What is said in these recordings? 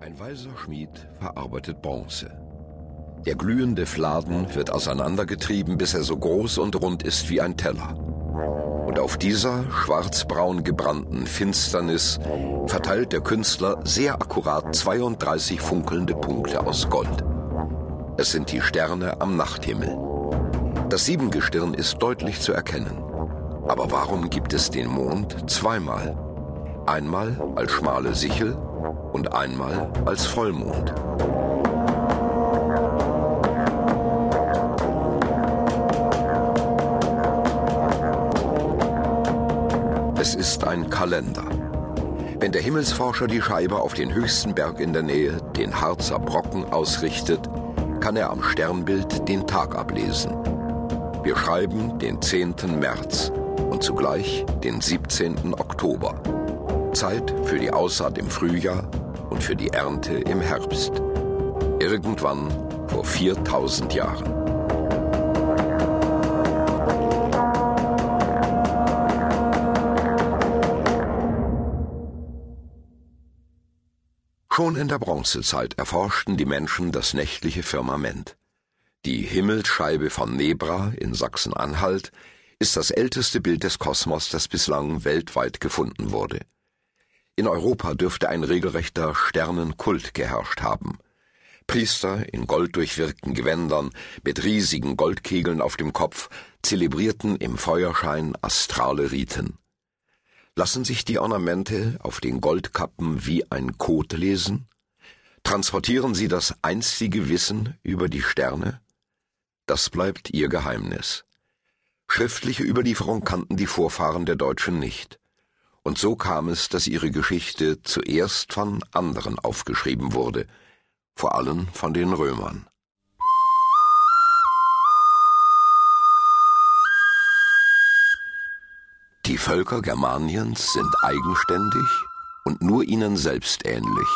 Ein weiser Schmied verarbeitet Bronze. Der glühende Fladen wird auseinandergetrieben, bis er so groß und rund ist wie ein Teller. Und auf dieser schwarzbraun gebrannten Finsternis verteilt der Künstler sehr akkurat 32 funkelnde Punkte aus Gold. Es sind die Sterne am Nachthimmel. Das Siebengestirn ist deutlich zu erkennen. Aber warum gibt es den Mond zweimal? Einmal als schmale Sichel und einmal als Vollmond. Es ist ein Kalender. Wenn der Himmelsforscher die Scheibe auf den höchsten Berg in der Nähe, den Harzer Brocken, ausrichtet, kann er am Sternbild den Tag ablesen. Wir schreiben den 10. März und zugleich den 17. Oktober. Zeit für die Aussaat im Frühjahr und für die Ernte im Herbst. Irgendwann vor 4000 Jahren. Schon in der Bronzezeit erforschten die Menschen das nächtliche Firmament. Die Himmelsscheibe von Nebra in Sachsen-Anhalt ist das älteste Bild des Kosmos, das bislang weltweit gefunden wurde. In Europa dürfte ein regelrechter Sternenkult geherrscht haben. Priester in golddurchwirkten Gewändern mit riesigen Goldkegeln auf dem Kopf zelebrierten im Feuerschein astrale Riten. Lassen sich die Ornamente auf den Goldkappen wie ein Code lesen? Transportieren sie das einstige Wissen über die Sterne? Das bleibt ihr Geheimnis. Schriftliche Überlieferung kannten die Vorfahren der Deutschen nicht. Und so kam es, dass ihre Geschichte zuerst von anderen aufgeschrieben wurde, vor allem von den Römern. Die Völker Germaniens sind eigenständig und nur ihnen selbst ähnlich.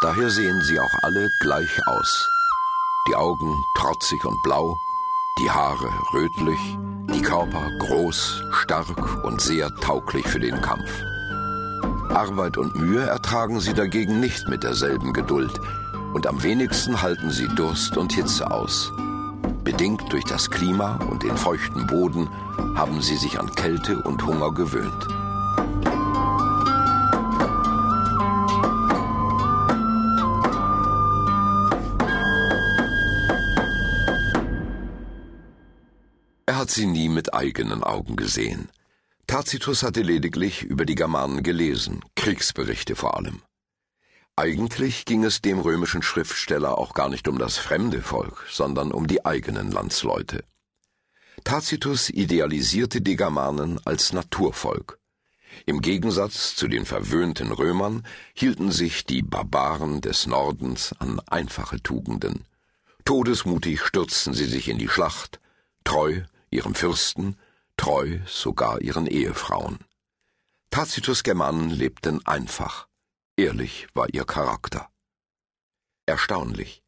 Daher sehen sie auch alle gleich aus. Die Augen trotzig und blau, die Haare rötlich, die Körper groß, stark und sehr tauglich für den Kampf. Arbeit und Mühe ertragen sie dagegen nicht mit derselben Geduld, und am wenigsten halten sie Durst und Hitze aus. Bedingt durch das Klima und den feuchten Boden haben sie sich an Kälte und Hunger gewöhnt. Hat sie nie mit eigenen Augen gesehen. Tacitus hatte lediglich über die Germanen gelesen, Kriegsberichte vor allem. Eigentlich ging es dem römischen Schriftsteller auch gar nicht um das fremde Volk, sondern um die eigenen Landsleute. Tacitus idealisierte die Germanen als Naturvolk. Im Gegensatz zu den verwöhnten Römern hielten sich die Barbaren des Nordens an einfache Tugenden. Todesmutig stürzten sie sich in die Schlacht, treu ihrem Fürsten, treu sogar ihren Ehefrauen. Tacitus Germanen lebten einfach, ehrlich war ihr Charakter. Erstaunlich.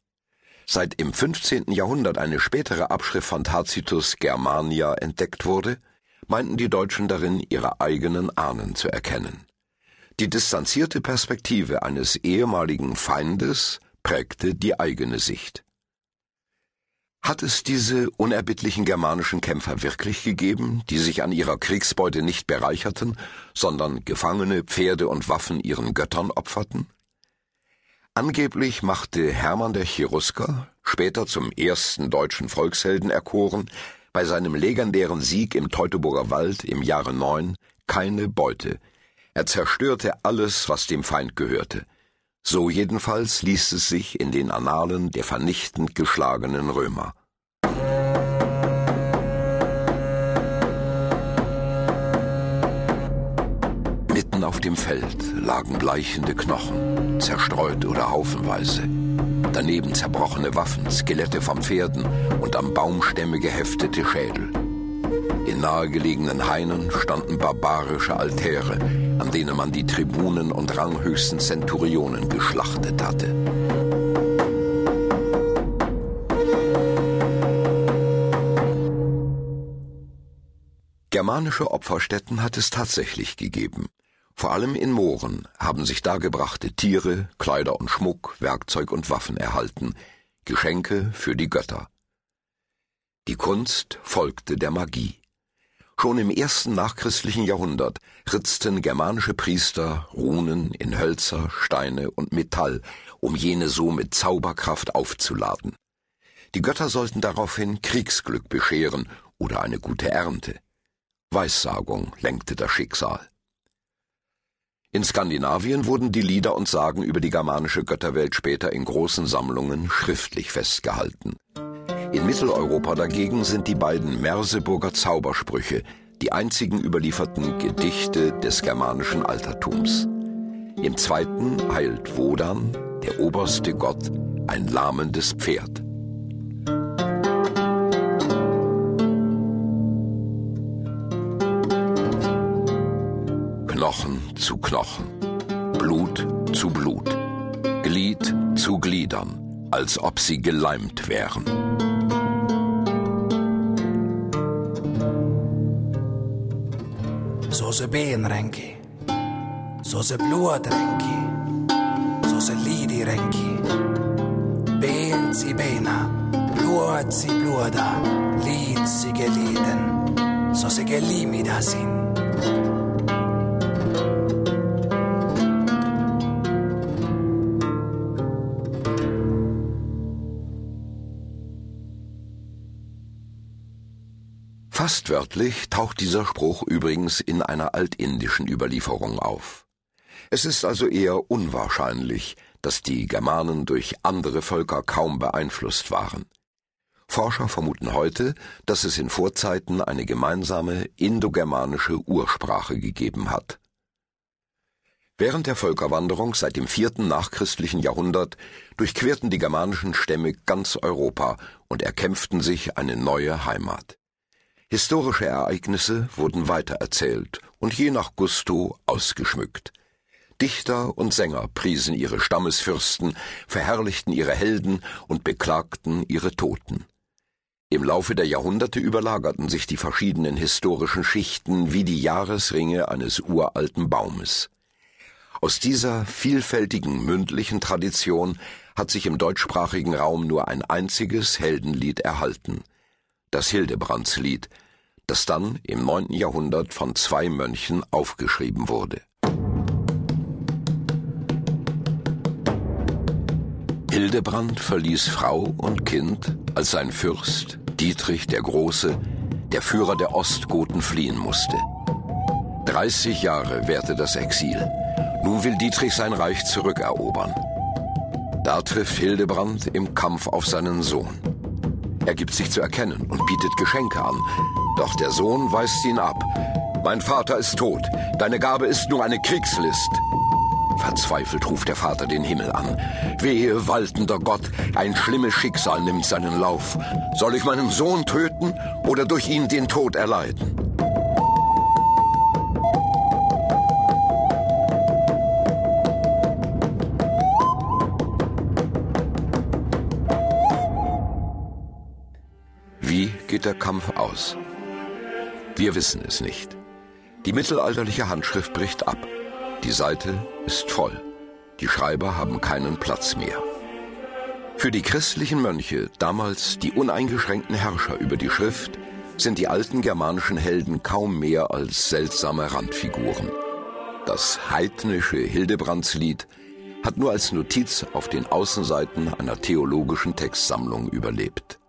Seit im 15. Jahrhundert eine spätere Abschrift von Tacitus Germania entdeckt wurde, meinten die Deutschen darin ihre eigenen Ahnen zu erkennen. Die distanzierte Perspektive eines ehemaligen Feindes prägte die eigene Sicht. Hat es diese unerbittlichen germanischen Kämpfer wirklich gegeben, die sich an ihrer Kriegsbeute nicht bereicherten, sondern Gefangene, Pferde und Waffen ihren Göttern opferten? Angeblich machte Hermann der Cherusker, später zum ersten deutschen Volkshelden erkoren, bei seinem legendären Sieg im Teutoburger Wald im Jahre 9 keine Beute. Er zerstörte alles, was dem Feind gehörte. So jedenfalls liest es sich in den Annalen der vernichtend geschlagenen Römer. Mitten auf dem Feld lagen bleichende Knochen, zerstreut oder haufenweise. Daneben zerbrochene Waffen, Skelette von Pferden und am Baumstämme geheftete Schädel. In nahegelegenen Hainen standen barbarische Altäre, an denen man die Tribunen und ranghöchsten Zenturionen geschlachtet hatte. Germanische Opferstätten hat es tatsächlich gegeben. Vor allem in Mooren haben sich dargebrachte Tiere, Kleider und Schmuck, Werkzeug und Waffen erhalten, Geschenke für die Götter. Die Kunst folgte der Magie. Schon im ersten nachchristlichen Jahrhundert ritzten germanische Priester Runen in Hölzer, Steine und Metall, um jene so mit Zauberkraft aufzuladen. Die Götter sollten daraufhin Kriegsglück bescheren oder eine gute Ernte. Weissagung lenkte das Schicksal. In Skandinavien wurden die Lieder und Sagen über die germanische Götterwelt später in großen Sammlungen schriftlich festgehalten. In Mitteleuropa dagegen sind die beiden Merseburger Zaubersprüche die einzigen überlieferten Gedichte des germanischen Altertums. Im zweiten heilt Wodan, der oberste Gott, ein lahmendes Pferd. Knochen zu Knochen, Blut zu Blut, Glied zu Gliedern, als ob sie geleimt wären. Så se benrenki, så se blodrenki, så se lidirenki. Ben si bena, blod si bloda, lid si geliden, så se gelimida sin. Fast wörtlich taucht dieser Spruch übrigens in einer altindischen Überlieferung auf. Es ist also eher unwahrscheinlich, dass die Germanen durch andere Völker kaum beeinflusst waren. Forscher vermuten heute, dass es in Vorzeiten eine gemeinsame indogermanische Ursprache gegeben hat. Während der Völkerwanderung seit dem vierten nachchristlichen Jahrhundert durchquerten die germanischen Stämme ganz Europa und erkämpften sich eine neue Heimat. Historische Ereignisse wurden weitererzählt und je nach Gusto ausgeschmückt. Dichter und Sänger priesen ihre Stammesfürsten, verherrlichten ihre Helden und beklagten ihre Toten. Im Laufe der Jahrhunderte überlagerten sich die verschiedenen historischen Schichten wie die Jahresringe eines uralten Baumes. Aus dieser vielfältigen mündlichen Tradition hat sich im deutschsprachigen Raum nur ein einziges Heldenlied erhalten, das Hildebrandslied, das dann im neunten Jahrhundert von zwei Mönchen aufgeschrieben wurde. Hildebrand verließ Frau und Kind, als sein Fürst, Dietrich der Große, der Führer der Ostgoten fliehen musste. 30 Jahre währte das Exil. Nun will Dietrich sein Reich zurückerobern. Da trifft Hildebrand im Kampf auf seinen Sohn. Er gibt sich zu erkennen und bietet Geschenke an. Doch der Sohn weist ihn ab. Mein Vater ist tot. Deine Gabe ist nur eine Kriegslist. Verzweifelt ruft der Vater den Himmel an. Wehe, waltender Gott, ein schlimmes Schicksal nimmt seinen Lauf. Soll ich meinen Sohn töten oder durch ihn den Tod erleiden? Der Kampf aus? Wir wissen es nicht. Die mittelalterliche Handschrift bricht ab. Die Seite ist voll. Die Schreiber haben keinen Platz mehr. Für die christlichen Mönche, damals die uneingeschränkten Herrscher über die Schrift, sind die alten germanischen Helden kaum mehr als seltsame Randfiguren. Das heidnische Hildebrandslied hat nur als Notiz auf den Außenseiten einer theologischen Textsammlung überlebt.